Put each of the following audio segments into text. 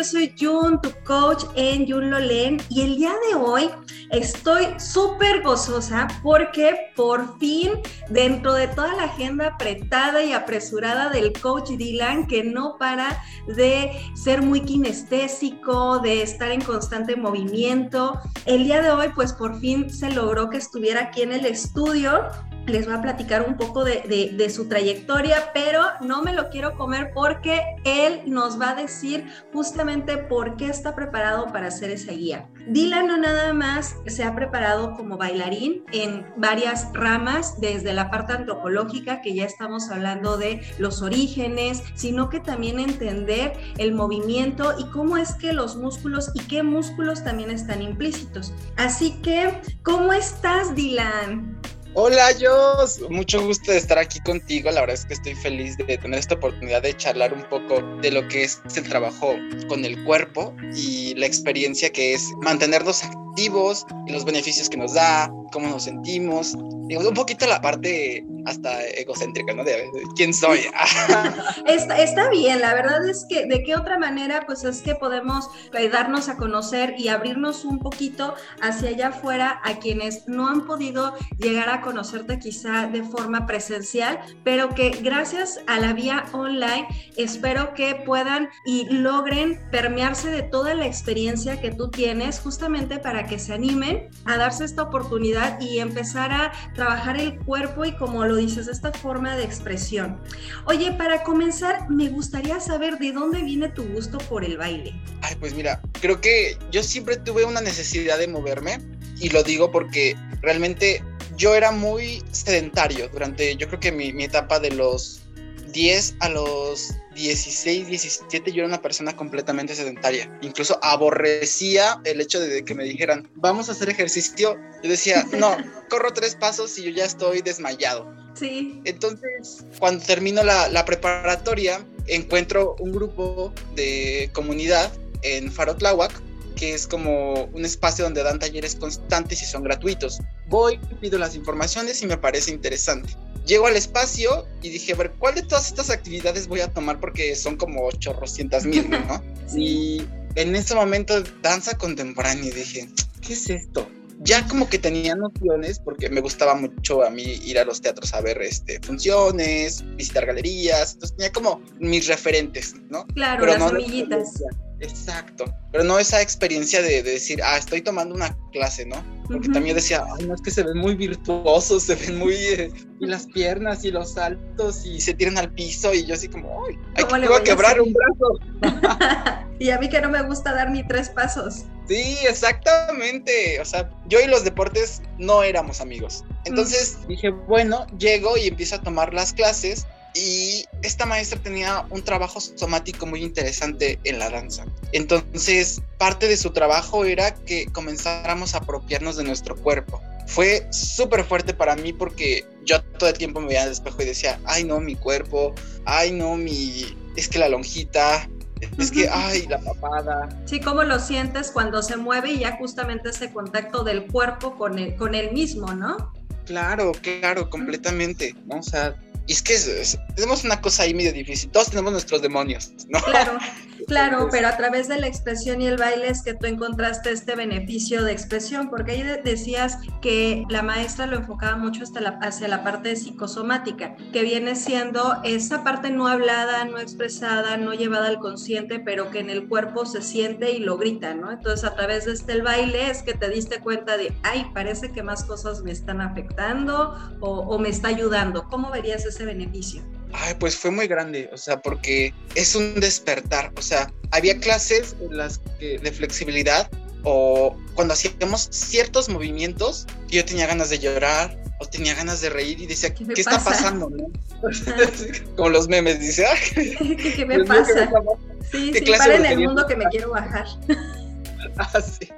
yo soy Jun, tu coach en Jun Lolen y el día de hoy estoy súper gozosa porque por fin dentro de toda la agenda apretada y apresurada del coach Dylan que no para de ser muy kinestésico, de estar en constante movimiento, el día de hoy pues por fin se logró que estuviera aquí en el estudio les va a platicar un poco de, su trayectoria, pero no me lo quiero comer porque él nos va a decir justamente por qué está preparado para hacer esa guía. Dylan no nada más se ha preparado como bailarín en varias ramas, desde la parte antropológica, que ya estamos hablando de los orígenes, sino que también entender el movimiento y cómo es que los músculos y qué músculos también están implícitos. Así que, ¿cómo estás, Dylan? Hola, Jos. Mucho gusto de estar aquí contigo. La verdad es que estoy feliz de tener esta oportunidad de charlar un poco de lo que es el trabajo con el cuerpo y la experiencia que es mantenernos activos y los beneficios que nos da, cómo nos sentimos. Un poquito la parte hasta egocéntrica, ¿no? De, quién soy. está, está, bien, la verdad es que de qué otra manera, pues es que podemos darnos a conocer y abrirnos un poquito hacia allá afuera a quienes no han podido llegar a conocerte quizá de forma presencial, pero que gracias a la vía online espero que puedan y logren permearse de toda la experiencia que tú tienes justamente para que se animen a darse esta oportunidad y empezar a trabajar el cuerpo y como lo dices, esta forma de expresión. Oye, para comenzar, me gustaría saber de dónde viene tu gusto por el baile. Ay, pues mira, creo que yo siempre tuve una necesidad de moverme y lo digo porque realmente yo era muy sedentario durante, yo creo que mi, mi etapa de los 10 a los 16, 17 yo era una persona completamente sedentaria. Incluso aborrecía el hecho de que me dijeran, vamos a hacer ejercicio. Yo decía, no, corro tres pasos y yo ya estoy desmayado. Sí. Entonces, cuando termino la, la preparatoria, encuentro un grupo de comunidad en Farotláhuac que es como un espacio donde dan talleres constantes y son gratuitos. Voy, pido las informaciones y me parece interesante. Llego al espacio y dije, a ver, ¿cuál de todas estas actividades voy a tomar? Porque son como 800 mil, ¿no? Y en ese momento, danza contemporánea, y dije, ¿qué es esto? Ya como que tenía nociones, porque me gustaba mucho a mí ir a los teatros a ver este, funciones, visitar galerías, entonces tenía como mis referentes, ¿no? Claro, las no Exacto, pero no esa experiencia de, decir, ah, estoy tomando una clase, ¿no? Porque también decía, ay, no, es que se ven muy virtuosos, se ven muy... Eh, y las piernas y los saltos y se tiran al piso y yo así como, ay, hay que, voy a quebrar un brazo. y a mí que no me gusta dar ni tres pasos. Sí, exactamente. O sea, yo y los deportes no éramos amigos. Entonces dije, bueno, llego y empiezo a tomar las clases y esta maestra tenía un trabajo somático muy interesante en la danza. Entonces, parte de su trabajo era que comenzáramos a apropiarnos de nuestro cuerpo. Fue súper fuerte para mí porque yo todo el tiempo me veía al espejo y decía, ay no, mi cuerpo, ay no, mi... es que la lonjita, es que, ay, la papada. Sí, ¿cómo lo sientes cuando se mueve y ya justamente ese contacto del cuerpo con el, con el mismo, ¿no? Claro, claro, completamente, ¿no? O sea, y es que tenemos una cosa ahí medio difícil. Todos tenemos nuestros demonios, ¿no? Claro, claro, pero a través de la expresión y el baile es que tú encontraste este beneficio de expresión, porque ahí decías que la maestra lo enfocaba mucho hasta la, hacia la parte psicosomática, que viene siendo esa parte no hablada, no expresada, no llevada al consciente, pero que en el cuerpo se siente y lo grita, ¿no? Entonces a través de este el baile es que te diste cuenta de, ay, parece que más cosas me están afectando o, o me está ayudando. ¿Cómo verías ese beneficio? Ay, pues fue muy grande, o sea, porque es un despertar, o sea, había clases en las que, de flexibilidad o cuando hacíamos ciertos movimientos, yo tenía ganas de llorar o tenía ganas de reír y decía, ¿qué, está pasando? ¿no? Como los memes, dice, ¿qué, me pasa? Sí, sí, para en el mundo que me quiero bajar. ah, sí.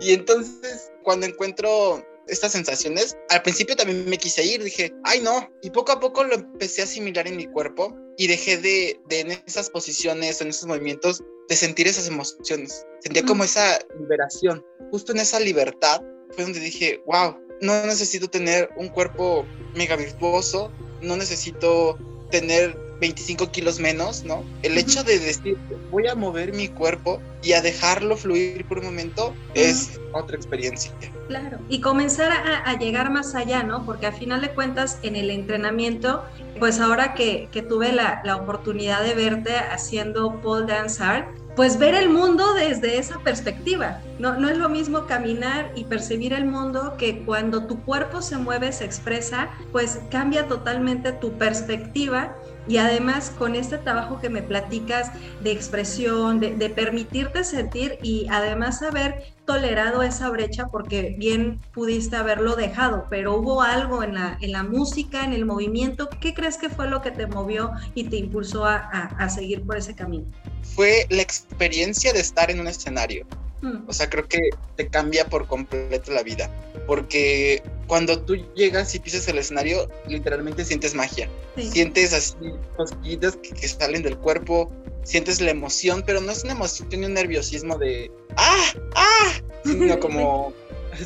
Y entonces, cuando encuentro estas sensaciones, al principio también me quise ir, dije, ay no, y poco a poco lo empecé a asimilar en mi cuerpo y dejé de, de en esas posiciones, en esos movimientos, de sentir esas emociones. Sentía como esa liberación. Justo en esa libertad fue donde dije, wow, no necesito tener un cuerpo mega virtuoso, no necesito tener 25 kilos menos, ¿no? El hecho de decir, voy a mover mi cuerpo y a dejarlo fluir por un momento es otra experiencia. Claro, y comenzar a, llegar más allá, ¿no? Porque al final de cuentas en el entrenamiento, pues ahora que, que tuve la, la, oportunidad de verte haciendo pole dance art, pues ver el mundo desde esa perspectiva. No, no es lo mismo caminar y percibir el mundo que cuando tu cuerpo se mueve, se expresa, pues cambia totalmente tu perspectiva y además con este trabajo que me platicas de expresión, de, permitirte sentir y además haber tolerado esa brecha porque bien pudiste haberlo dejado, pero hubo algo en la, en la música, en el movimiento. ¿Qué crees que fue lo que te movió y te impulsó a, a seguir por ese camino? Fue la experiencia de estar en un escenario. Mm. O sea, creo que te cambia por completo la vida. Porque cuando tú llegas y pisas el escenario, literalmente sientes magia. Sientes así cosquillas que, salen del cuerpo, sientes la emoción, pero no es una emoción ni un nerviosismo de ¡ah! ¡ah! Sino como.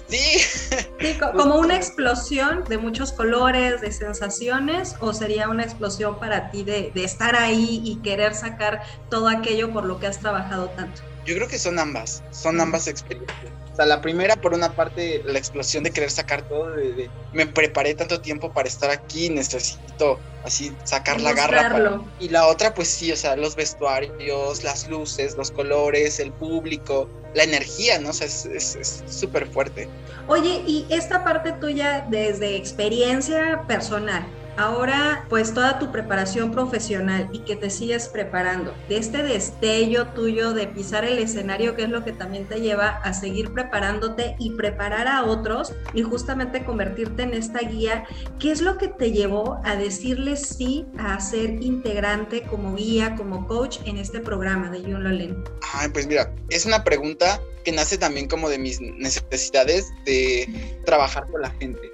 Sí. sí. como una explosión de muchos colores, de sensaciones, o sería una explosión para ti de, de estar ahí y querer sacar todo aquello por lo que has trabajado tanto. Yo creo que son ambas, son ambas experiencias. O sea, la primera, por una parte, la explosión de querer sacar todo, de, me preparé tanto tiempo para estar aquí, necesito así sacar la garra. Y la otra, pues sí, o sea, los vestuarios, las luces, los colores, el público, la energía, ¿no? O sea, es súper fuerte. Oye, y esta parte tuya desde experiencia personal, Ahora, pues toda tu preparación profesional y que te sigues preparando, de este destello tuyo de pisar el escenario, que es lo que también te lleva a seguir preparándote y preparar a otros y justamente convertirte en esta guía, ¿qué es lo que te llevó a decirle sí a ser integrante como guía, como coach en este programa de Yun Lolen? Ay, pues mira, es una pregunta que nace también como de mis necesidades de trabajar con la gente.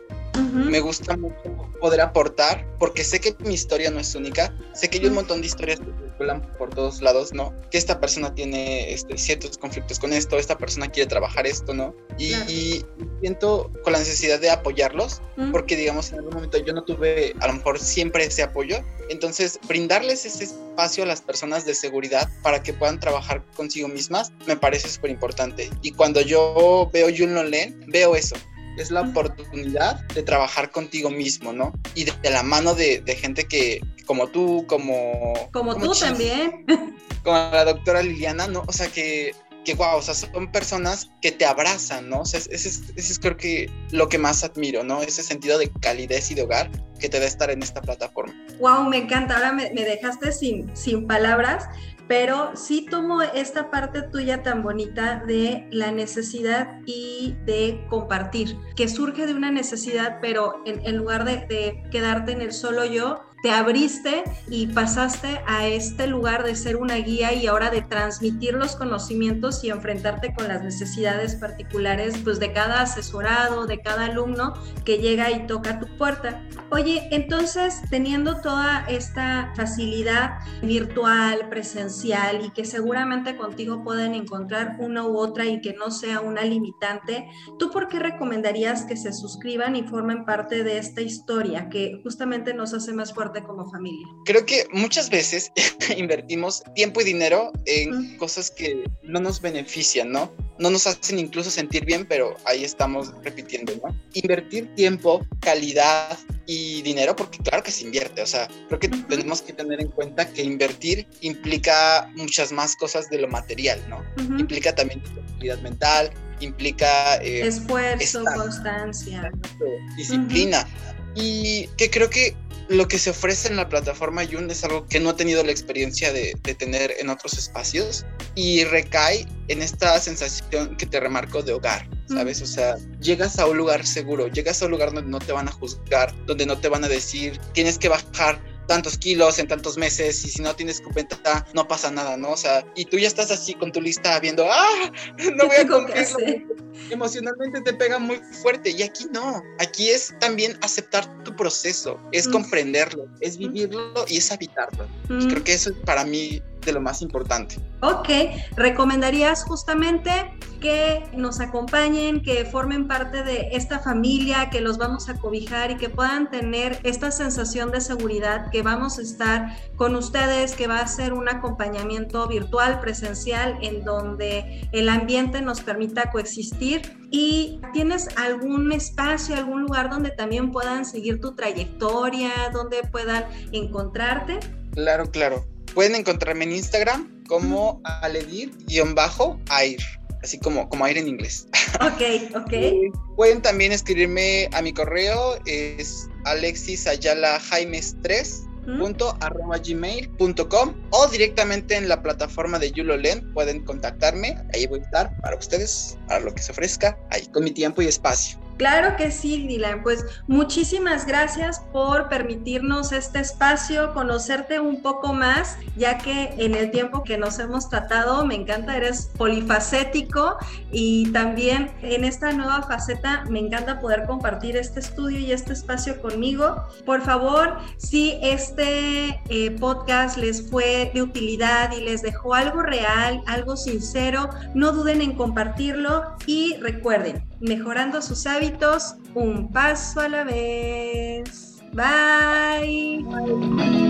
Me gusta mucho poder aportar, porque sé que mi historia no es única, sé que hay un montón de historias que circulan por todos lados, ¿no? Que esta persona tiene este, ciertos conflictos con esto, esta persona quiere trabajar esto, ¿no? Y, siento con la necesidad de apoyarlos, porque digamos en algún momento yo no tuve a lo mejor siempre ese apoyo, entonces brindarles ese espacio a las personas de seguridad para que puedan trabajar consigo mismas me parece súper importante. Y cuando yo veo Yun Len, veo eso, es la oportunidad de trabajar contigo mismo, ¿no? Y de, la mano de, gente que, como tú, como... Como, tú también. Como la doctora Liliana, ¿no? O sea, que, que wow, o sea, son personas que te abrazan, ¿no? O sea, ese es, es, creo que lo que más admiro, ¿no? Ese sentido de calidez y de hogar que te da estar en esta plataforma. Wow, me encanta. Ahora me, me dejaste sin, sin palabras pero sí tomo esta parte tuya tan bonita de la necesidad y de compartir, que surge de una necesidad, pero en, lugar de, quedarte en el solo yo, te abriste y pasaste a este lugar de ser una guía y ahora de transmitir los conocimientos y enfrentarte con las necesidades particulares pues de cada asesorado, de cada alumno que llega y toca tu puerta. Oye, entonces teniendo toda esta facilidad virtual, presencial y que seguramente contigo pueden encontrar una u otra y que no sea una limitante, ¿tú por qué recomendarías que se suscriban y formen parte de esta historia que justamente nos hace más fuertes? como familia? Creo que muchas veces invertimos tiempo y dinero en cosas que no nos benefician, ¿no? No nos hacen incluso sentir bien, pero ahí estamos repitiendo, ¿no? Invertir tiempo, calidad y dinero, porque claro que se invierte, o sea, creo que tenemos que tener en cuenta que invertir implica muchas más cosas de lo material, ¿no? Implica también tranquilidad mental, implica... Eh, Esfuerzo, constancia. Disciplina. Y que creo que lo que se ofrece en la plataforma Yun es algo que no he tenido la experiencia de, tener en otros espacios y recae en esta sensación que te remarco de hogar, ¿sabes? O sea, llegas a un lugar seguro, llegas a un lugar donde no te van a juzgar, donde no te van a decir, tienes que bajar tantos kilos en tantos meses y si no tienes cuenta no pasa nada, ¿no? O sea, y tú ya estás así con tu lista viendo, ah, no voy a cumplirlo. Emocionalmente te pega muy fuerte y aquí no, aquí es también aceptar tu proceso, es comprenderlo, es vivirlo y es habitarlo. creo que eso para mí de lo más importante. Ok, ¿recomendarías justamente que nos acompañen, que formen parte de esta familia, que los vamos a cobijar y que puedan tener esta sensación de seguridad, que vamos a estar con ustedes, que va a ser un acompañamiento virtual, presencial, en donde el ambiente nos permita coexistir? ¿Y tienes algún espacio, algún lugar donde también puedan seguir tu trayectoria, donde puedan encontrarte? Claro, claro. Pueden encontrarme en Instagram como aledir-air, así como, como aire en inglés. Ok, ok. Pueden también escribirme a mi correo, es alexisayalajaimes3 gmail.com o directamente en la plataforma de YuloLen pueden contactarme, ahí voy a estar para ustedes, para lo que se ofrezca, ahí con mi tiempo y espacio. Claro que sí, Dylan. Pues muchísimas gracias por permitirnos este espacio, conocerte un poco más, ya que en el tiempo que nos hemos tratado, me encanta, eres polifacético y también en esta nueva faceta me encanta poder compartir este estudio y este espacio conmigo. Por favor, si este eh, podcast les fue de utilidad y les dejó algo real, algo sincero, no duden en compartirlo y recuerden, mejorando sus hábitos un paso a la vez. Bye.